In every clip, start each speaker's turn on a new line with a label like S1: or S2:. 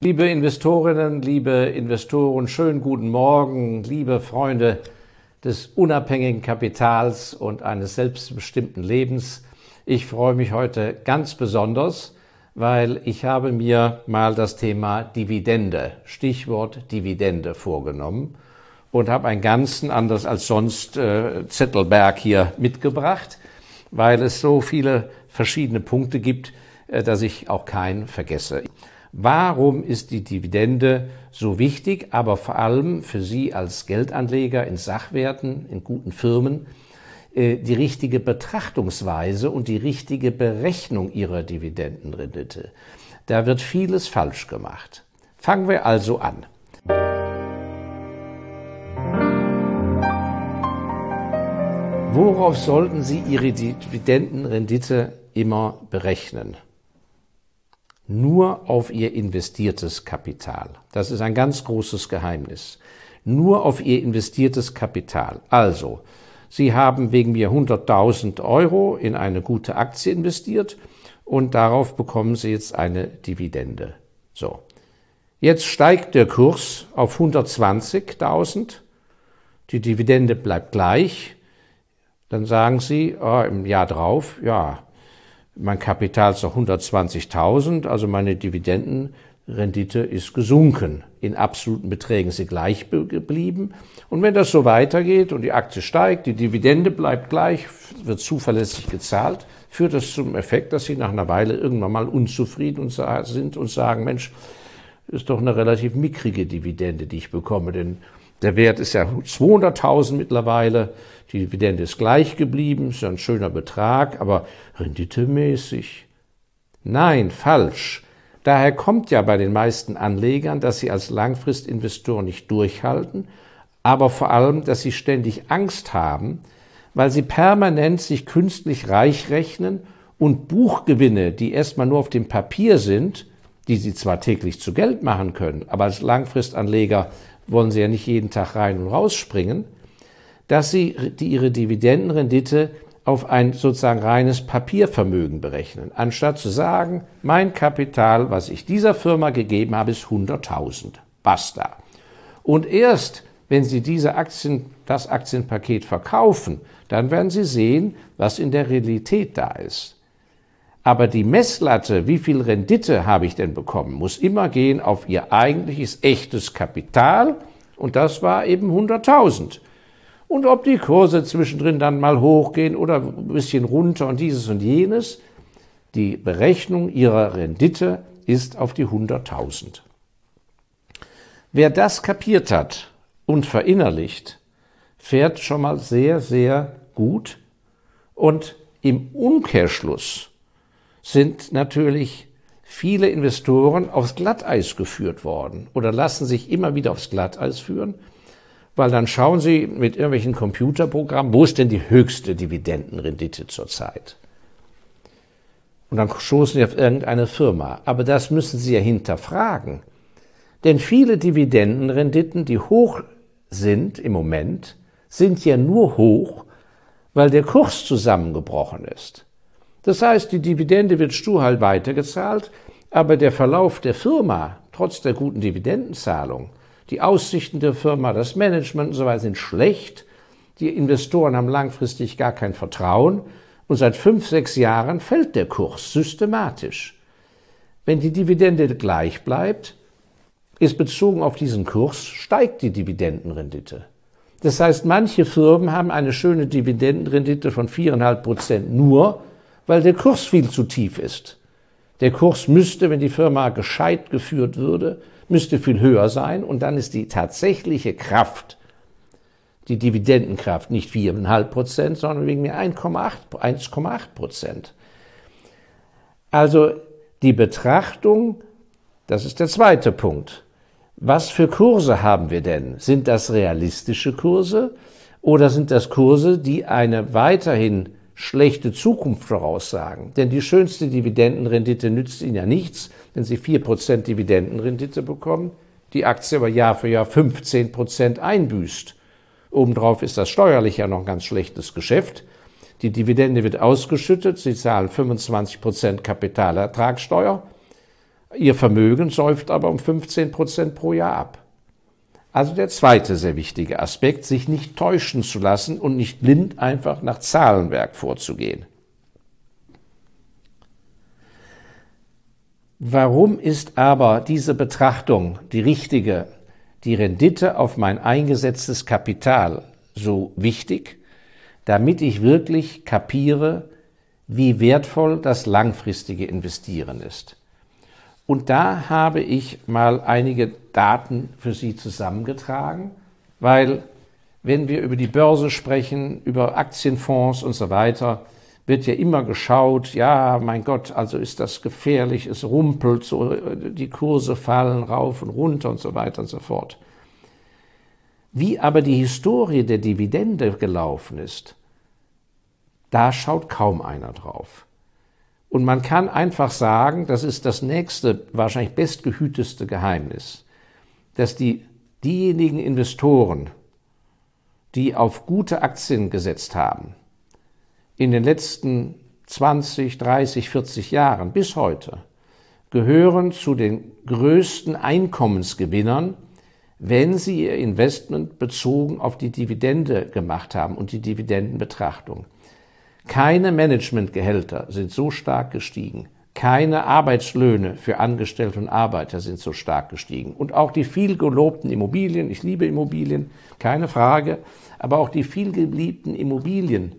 S1: Liebe Investorinnen, liebe Investoren, schönen guten Morgen, liebe Freunde des unabhängigen Kapitals und eines selbstbestimmten Lebens. Ich freue mich heute ganz besonders, weil ich habe mir mal das Thema Dividende, Stichwort Dividende vorgenommen und habe einen ganzen, anders als sonst, äh, Zettelberg hier mitgebracht, weil es so viele verschiedene Punkte gibt, äh, dass ich auch keinen vergesse. Warum ist die Dividende so wichtig, aber vor allem für Sie als Geldanleger in Sachwerten, in guten Firmen, äh, die richtige Betrachtungsweise und die richtige Berechnung Ihrer Dividendenrendite? Da wird vieles falsch gemacht. Fangen wir also an. Worauf sollten Sie Ihre Dividendenrendite immer berechnen? Nur auf ihr investiertes Kapital. Das ist ein ganz großes Geheimnis. Nur auf ihr investiertes Kapital. Also, Sie haben wegen mir 100.000 Euro in eine gute Aktie investiert und darauf bekommen Sie jetzt eine Dividende. So. Jetzt steigt der Kurs auf 120.000. Die Dividende bleibt gleich. Dann sagen Sie oh, im Jahr drauf, ja, mein Kapital ist noch 120.000, also meine Dividendenrendite ist gesunken. In absoluten Beträgen ist sie gleich geblieben. Und wenn das so weitergeht und die Aktie steigt, die Dividende bleibt gleich, wird zuverlässig gezahlt, führt das zum Effekt, dass Sie nach einer Weile irgendwann mal unzufrieden sind und sagen, Mensch, ist doch eine relativ mickrige Dividende, die ich bekomme, denn der Wert ist ja 200.000 mittlerweile. Die Dividende ist gleich geblieben, ist ja ein schöner Betrag, aber renditemäßig. Nein, falsch. Daher kommt ja bei den meisten Anlegern, dass sie als Langfristinvestor nicht durchhalten, aber vor allem, dass sie ständig Angst haben, weil sie permanent sich künstlich reich rechnen und Buchgewinne, die erstmal nur auf dem Papier sind, die sie zwar täglich zu Geld machen können, aber als Langfristanleger wollen sie ja nicht jeden Tag rein und rausspringen, dass sie die, ihre Dividendenrendite auf ein sozusagen reines Papiervermögen berechnen, anstatt zu sagen, mein Kapital, was ich dieser Firma gegeben habe, ist 100.000. Basta. Und erst wenn Sie diese Aktien, das Aktienpaket verkaufen, dann werden Sie sehen, was in der Realität da ist. Aber die Messlatte, wie viel Rendite habe ich denn bekommen, muss immer gehen auf ihr eigentliches echtes Kapital und das war eben 100.000. Und ob die Kurse zwischendrin dann mal hochgehen oder ein bisschen runter und dieses und jenes, die Berechnung ihrer Rendite ist auf die 100.000. Wer das kapiert hat und verinnerlicht, fährt schon mal sehr, sehr gut und im Umkehrschluss sind natürlich viele Investoren aufs Glatteis geführt worden oder lassen sich immer wieder aufs Glatteis führen, weil dann schauen sie mit irgendwelchen Computerprogrammen, wo ist denn die höchste Dividendenrendite zurzeit? Und dann stoßen sie auf irgendeine Firma. Aber das müssen sie ja hinterfragen. Denn viele Dividendenrenditen, die hoch sind im Moment, sind ja nur hoch, weil der Kurs zusammengebrochen ist. Das heißt, die Dividende wird stur weitergezahlt, aber der Verlauf der Firma, trotz der guten Dividendenzahlung, die Aussichten der Firma, das Management und so weiter sind schlecht. Die Investoren haben langfristig gar kein Vertrauen und seit fünf, sechs Jahren fällt der Kurs systematisch. Wenn die Dividende gleich bleibt, ist bezogen auf diesen Kurs, steigt die Dividendenrendite. Das heißt, manche Firmen haben eine schöne Dividendenrendite von viereinhalb Prozent nur, weil der Kurs viel zu tief ist. Der Kurs müsste, wenn die Firma gescheit geführt würde, müsste viel höher sein und dann ist die tatsächliche Kraft, die Dividendenkraft, nicht 4,5 Prozent, sondern wegen mir 1,8 Prozent. Also die Betrachtung, das ist der zweite Punkt. Was für Kurse haben wir denn? Sind das realistische Kurse oder sind das Kurse, die eine weiterhin schlechte Zukunft voraussagen. Denn die schönste Dividendenrendite nützt Ihnen ja nichts, wenn Sie 4% Dividendenrendite bekommen, die Aktie aber Jahr für Jahr 15% einbüßt. Obendrauf ist das steuerlich ja noch ein ganz schlechtes Geschäft. Die Dividende wird ausgeschüttet, Sie zahlen 25% Kapitalertragssteuer, Ihr Vermögen säuft aber um 15 Prozent pro Jahr ab. Also der zweite sehr wichtige Aspekt, sich nicht täuschen zu lassen und nicht blind einfach nach Zahlenwerk vorzugehen. Warum ist aber diese Betrachtung die richtige, die Rendite auf mein eingesetztes Kapital so wichtig? Damit ich wirklich kapiere, wie wertvoll das langfristige Investieren ist. Und da habe ich mal einige Daten für Sie zusammengetragen, weil wenn wir über die Börse sprechen, über Aktienfonds und so weiter, wird ja immer geschaut, ja, mein Gott, also ist das gefährlich, es rumpelt, so, die Kurse fallen rauf und runter und so weiter und so fort. Wie aber die Historie der Dividende gelaufen ist, da schaut kaum einer drauf. Und man kann einfach sagen, das ist das nächste, wahrscheinlich bestgehüteste Geheimnis, dass die, diejenigen Investoren, die auf gute Aktien gesetzt haben, in den letzten 20, 30, 40 Jahren bis heute gehören zu den größten Einkommensgewinnern, wenn sie ihr Investment bezogen auf die Dividende gemacht haben und die Dividendenbetrachtung. Keine Managementgehälter sind so stark gestiegen. Keine Arbeitslöhne für Angestellte und Arbeiter sind so stark gestiegen. Und auch die viel gelobten Immobilien, ich liebe Immobilien, keine Frage, aber auch die viel geliebten Immobilien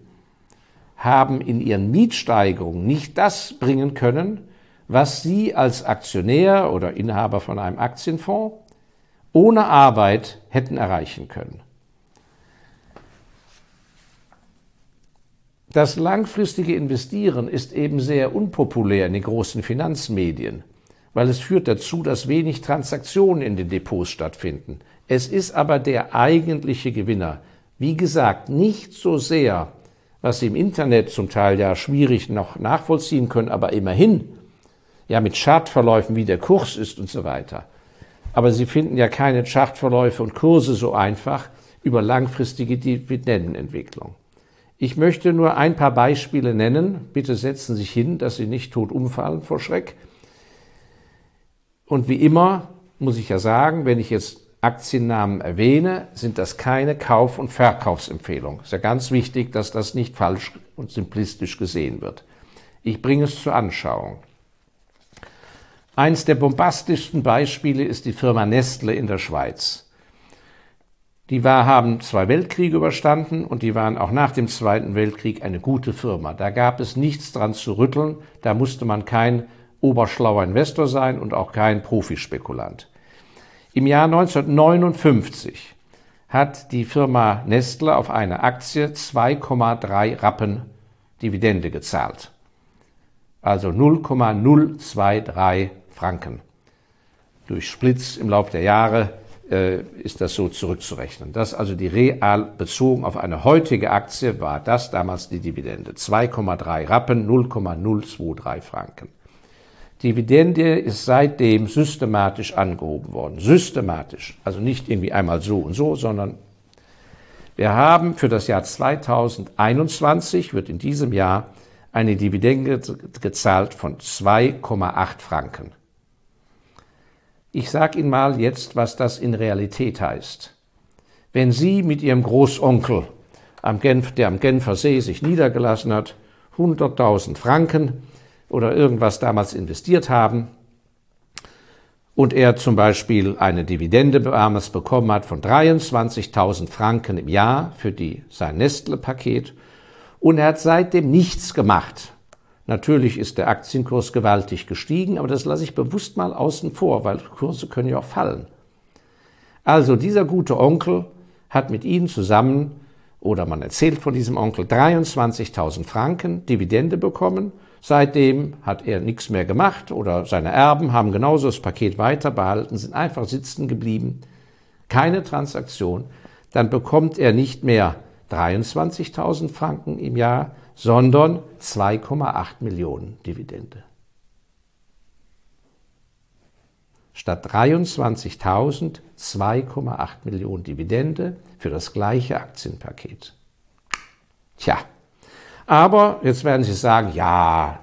S1: haben in ihren Mietsteigerungen nicht das bringen können, was sie als Aktionär oder Inhaber von einem Aktienfonds ohne Arbeit hätten erreichen können. Das langfristige Investieren ist eben sehr unpopulär in den großen Finanzmedien, weil es führt dazu, dass wenig Transaktionen in den Depots stattfinden. Es ist aber der eigentliche Gewinner. Wie gesagt, nicht so sehr, was Sie im Internet zum Teil ja schwierig noch nachvollziehen können, aber immerhin, ja mit Chartverläufen, wie der Kurs ist und so weiter. Aber Sie finden ja keine Chartverläufe und Kurse so einfach über langfristige Dividendenentwicklung. Ich möchte nur ein paar Beispiele nennen. Bitte setzen Sie sich hin, dass Sie nicht tot umfallen vor Schreck. Und wie immer muss ich ja sagen, wenn ich jetzt Aktiennamen erwähne, sind das keine Kauf- und Verkaufsempfehlungen. Ist ja ganz wichtig, dass das nicht falsch und simplistisch gesehen wird. Ich bringe es zur Anschauung. Eins der bombastischsten Beispiele ist die Firma Nestle in der Schweiz. Die war, haben zwei Weltkriege überstanden und die waren auch nach dem Zweiten Weltkrieg eine gute Firma. Da gab es nichts dran zu rütteln, da musste man kein oberschlauer Investor sein und auch kein Profispekulant. Im Jahr 1959 hat die Firma Nestle auf eine Aktie 2,3 Rappen Dividende gezahlt. Also 0,023 Franken. Durch Splits im Laufe der Jahre ist das so zurückzurechnen. Das also die real bezogen auf eine heutige Aktie war das damals die Dividende. 2,3 Rappen, 0,023 Franken. Dividende ist seitdem systematisch angehoben worden. Systematisch. Also nicht irgendwie einmal so und so, sondern wir haben für das Jahr 2021, wird in diesem Jahr eine Dividende gezahlt von 2,8 Franken. Ich sage Ihnen mal jetzt, was das in Realität heißt. Wenn Sie mit Ihrem Großonkel, am Genf, der am Genfer See sich niedergelassen hat, 100.000 Franken oder irgendwas damals investiert haben und er zum Beispiel eine Dividende damals bekommen hat von 23.000 Franken im Jahr für die, sein Nestle-Paket und er hat seitdem nichts gemacht, Natürlich ist der Aktienkurs gewaltig gestiegen, aber das lasse ich bewusst mal außen vor, weil Kurse können ja auch fallen. Also dieser gute Onkel hat mit Ihnen zusammen, oder man erzählt von diesem Onkel, 23.000 Franken Dividende bekommen. Seitdem hat er nichts mehr gemacht oder seine Erben haben genauso das Paket weiter behalten, sind einfach sitzen geblieben. Keine Transaktion. Dann bekommt er nicht mehr 23.000 Franken im Jahr, sondern 2,8 Millionen Dividende. Statt 23.000 2,8 Millionen Dividende für das gleiche Aktienpaket. Tja, aber jetzt werden Sie sagen, ja,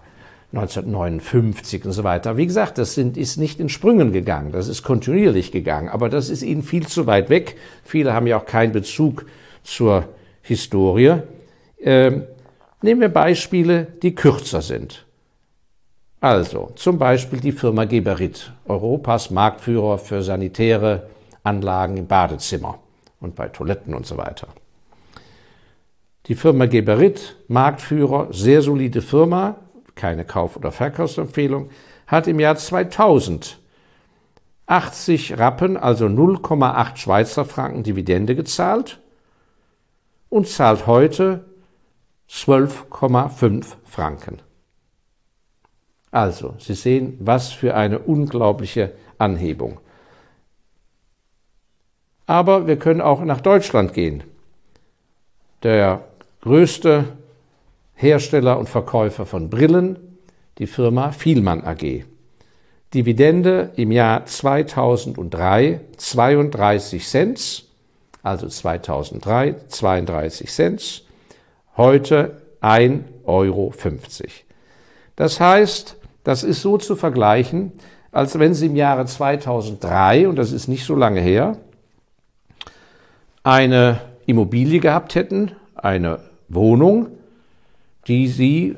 S1: 1959 und so weiter. Wie gesagt, das sind, ist nicht in Sprüngen gegangen, das ist kontinuierlich gegangen, aber das ist Ihnen viel zu weit weg. Viele haben ja auch keinen Bezug zur Historie. Ähm, nehmen wir Beispiele, die kürzer sind. Also zum Beispiel die Firma Geberit, Europas Marktführer für sanitäre Anlagen im Badezimmer und bei Toiletten und so weiter. Die Firma Geberit, Marktführer, sehr solide Firma, keine Kauf- oder Verkaufsempfehlung, hat im Jahr 2000 80 Rappen, also 0,8 Schweizer Franken Dividende gezahlt und zahlt heute 12,5 Franken. Also, Sie sehen, was für eine unglaubliche Anhebung. Aber wir können auch nach Deutschland gehen. Der größte Hersteller und Verkäufer von Brillen, die Firma Vielmann AG. Dividende im Jahr 2003 32 Cent, also 2003 32 Cent, heute 1,50 Euro. Das heißt, das ist so zu vergleichen, als wenn Sie im Jahre 2003, und das ist nicht so lange her, eine Immobilie gehabt hätten, eine Wohnung, die Sie,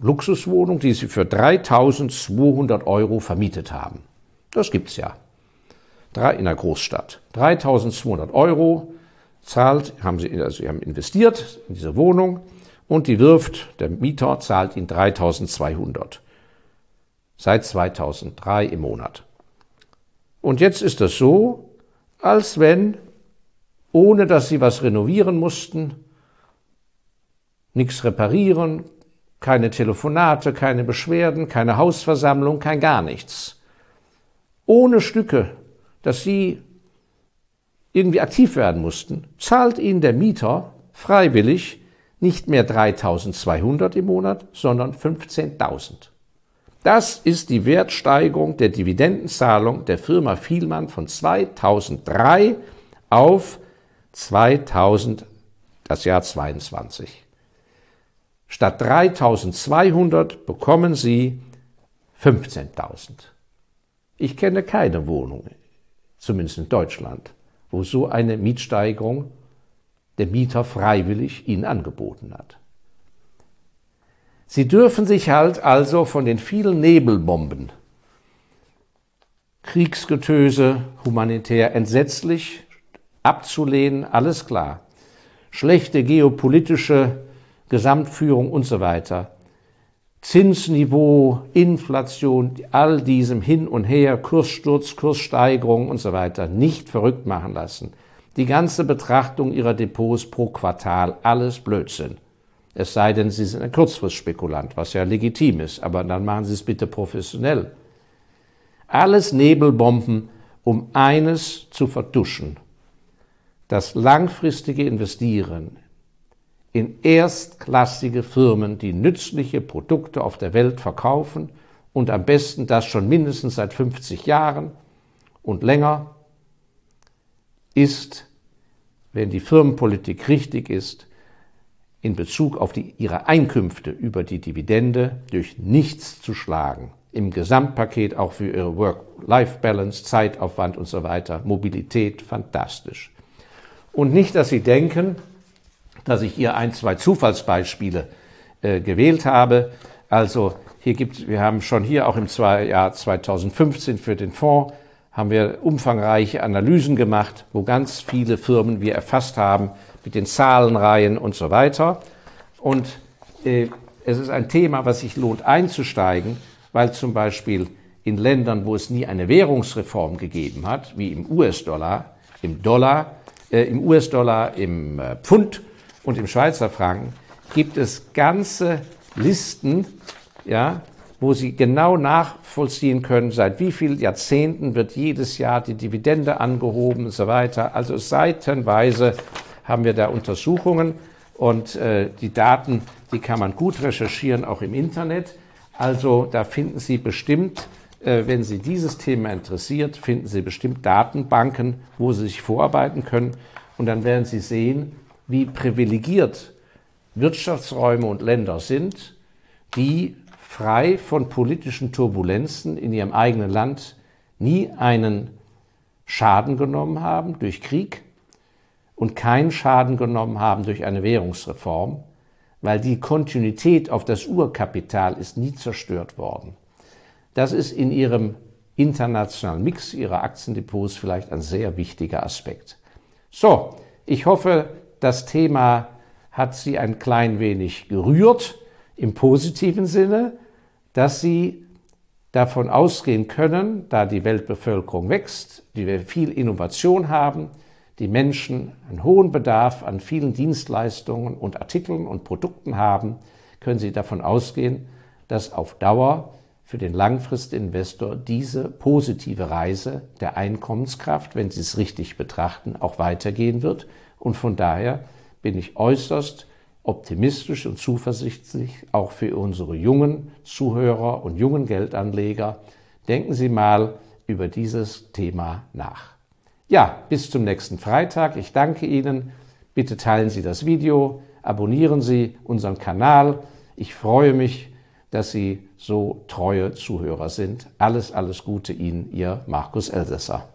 S1: Luxuswohnung, die Sie für 3200 Euro vermietet haben. Das gibt's ja. In der Großstadt. 3200 Euro zahlt, haben Sie, also Sie haben investiert in diese Wohnung und die wirft, der Mieter zahlt Ihnen 3200 seit 2003 im Monat. Und jetzt ist es so, als wenn, ohne dass sie was renovieren mussten, nichts reparieren, keine Telefonate, keine Beschwerden, keine Hausversammlung, kein gar nichts. Ohne Stücke, dass sie irgendwie aktiv werden mussten, zahlt ihnen der Mieter freiwillig nicht mehr 3200 im Monat, sondern 15.000. Das ist die Wertsteigerung der Dividendenzahlung der Firma Vielmann von 2003 auf 2000, das Jahr 22. Statt 3200 bekommen Sie 15.000. Ich kenne keine Wohnung, zumindest in Deutschland, wo so eine Mietsteigerung der Mieter freiwillig Ihnen angeboten hat. Sie dürfen sich halt also von den vielen Nebelbomben, Kriegsgetöse, humanitär entsetzlich, abzulehnen, alles klar. Schlechte geopolitische Gesamtführung und so weiter. Zinsniveau, Inflation, all diesem hin und her, Kurssturz, Kurssteigerung und so weiter nicht verrückt machen lassen. Die ganze Betrachtung ihrer Depots pro Quartal, alles Blödsinn. Es sei denn, Sie sind ein Kurzfristspekulant, was ja legitim ist, aber dann machen Sie es bitte professionell. Alles Nebelbomben, um eines zu vertuschen. Das langfristige Investieren in erstklassige Firmen, die nützliche Produkte auf der Welt verkaufen und am besten das schon mindestens seit 50 Jahren und länger, ist, wenn die Firmenpolitik richtig ist, in Bezug auf die, ihre Einkünfte über die Dividende durch nichts zu schlagen. Im Gesamtpaket auch für ihre Work-Life-Balance, Zeitaufwand und so weiter, Mobilität fantastisch. Und nicht, dass Sie denken, dass ich hier ein, zwei Zufallsbeispiele äh, gewählt habe. Also hier gibt, wir haben schon hier auch im Jahr 2015 für den Fonds haben wir umfangreiche Analysen gemacht, wo ganz viele Firmen wir erfasst haben, mit den Zahlenreihen und so weiter. Und äh, es ist ein Thema, was sich lohnt einzusteigen, weil zum Beispiel in Ländern, wo es nie eine Währungsreform gegeben hat, wie im US-Dollar, im Dollar, äh, im US-Dollar, im äh, Pfund und im Schweizer Franken, gibt es ganze Listen, ja, wo Sie genau nachvollziehen können, seit wie vielen Jahrzehnten wird jedes Jahr die Dividende angehoben und so weiter. Also seitenweise haben wir da Untersuchungen und äh, die Daten, die kann man gut recherchieren, auch im Internet. Also da finden Sie bestimmt, äh, wenn Sie dieses Thema interessiert, finden Sie bestimmt Datenbanken, wo Sie sich vorarbeiten können. Und dann werden Sie sehen, wie privilegiert Wirtschaftsräume und Länder sind, die frei von politischen Turbulenzen in ihrem eigenen Land nie einen Schaden genommen haben durch Krieg und keinen Schaden genommen haben durch eine Währungsreform, weil die Kontinuität auf das Urkapital ist nie zerstört worden. Das ist in ihrem internationalen Mix ihrer Aktiendepots vielleicht ein sehr wichtiger Aspekt. So, ich hoffe, das Thema hat Sie ein klein wenig gerührt im positiven Sinne, dass Sie davon ausgehen können, da die Weltbevölkerung wächst, die wir viel Innovation haben, die Menschen einen hohen Bedarf an vielen Dienstleistungen und Artikeln und Produkten haben, können Sie davon ausgehen, dass auf Dauer für den Langfristinvestor diese positive Reise der Einkommenskraft, wenn Sie es richtig betrachten, auch weitergehen wird. Und von daher bin ich äußerst optimistisch und zuversichtlich auch für unsere jungen Zuhörer und jungen Geldanleger. Denken Sie mal über dieses Thema nach. Ja, bis zum nächsten Freitag. Ich danke Ihnen. Bitte teilen Sie das Video, abonnieren Sie unseren Kanal. Ich freue mich, dass Sie so treue Zuhörer sind. Alles, alles Gute Ihnen, Ihr Markus Elsässer.